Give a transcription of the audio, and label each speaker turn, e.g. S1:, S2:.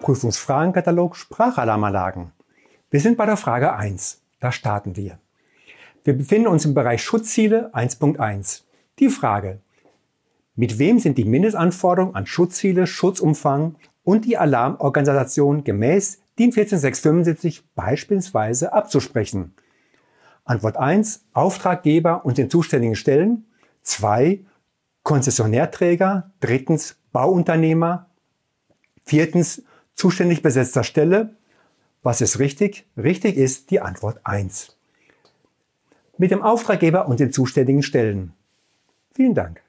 S1: Prüfungsfragenkatalog Sprachalarmanlagen. Wir sind bei der Frage 1. Da starten wir. Wir befinden uns im Bereich Schutzziele 1.1. Die Frage, mit wem sind die Mindestanforderungen an Schutzziele, Schutzumfang und die Alarmorganisation gemäß DIN 14675 beispielsweise abzusprechen? Antwort 1, Auftraggeber und den zuständigen Stellen. 2, Konzessionärträger. Drittens, Bauunternehmer. Viertens, zuständig besetzter Stelle. Was ist richtig? Richtig ist die Antwort 1. Mit dem Auftraggeber und den zuständigen Stellen. Vielen Dank.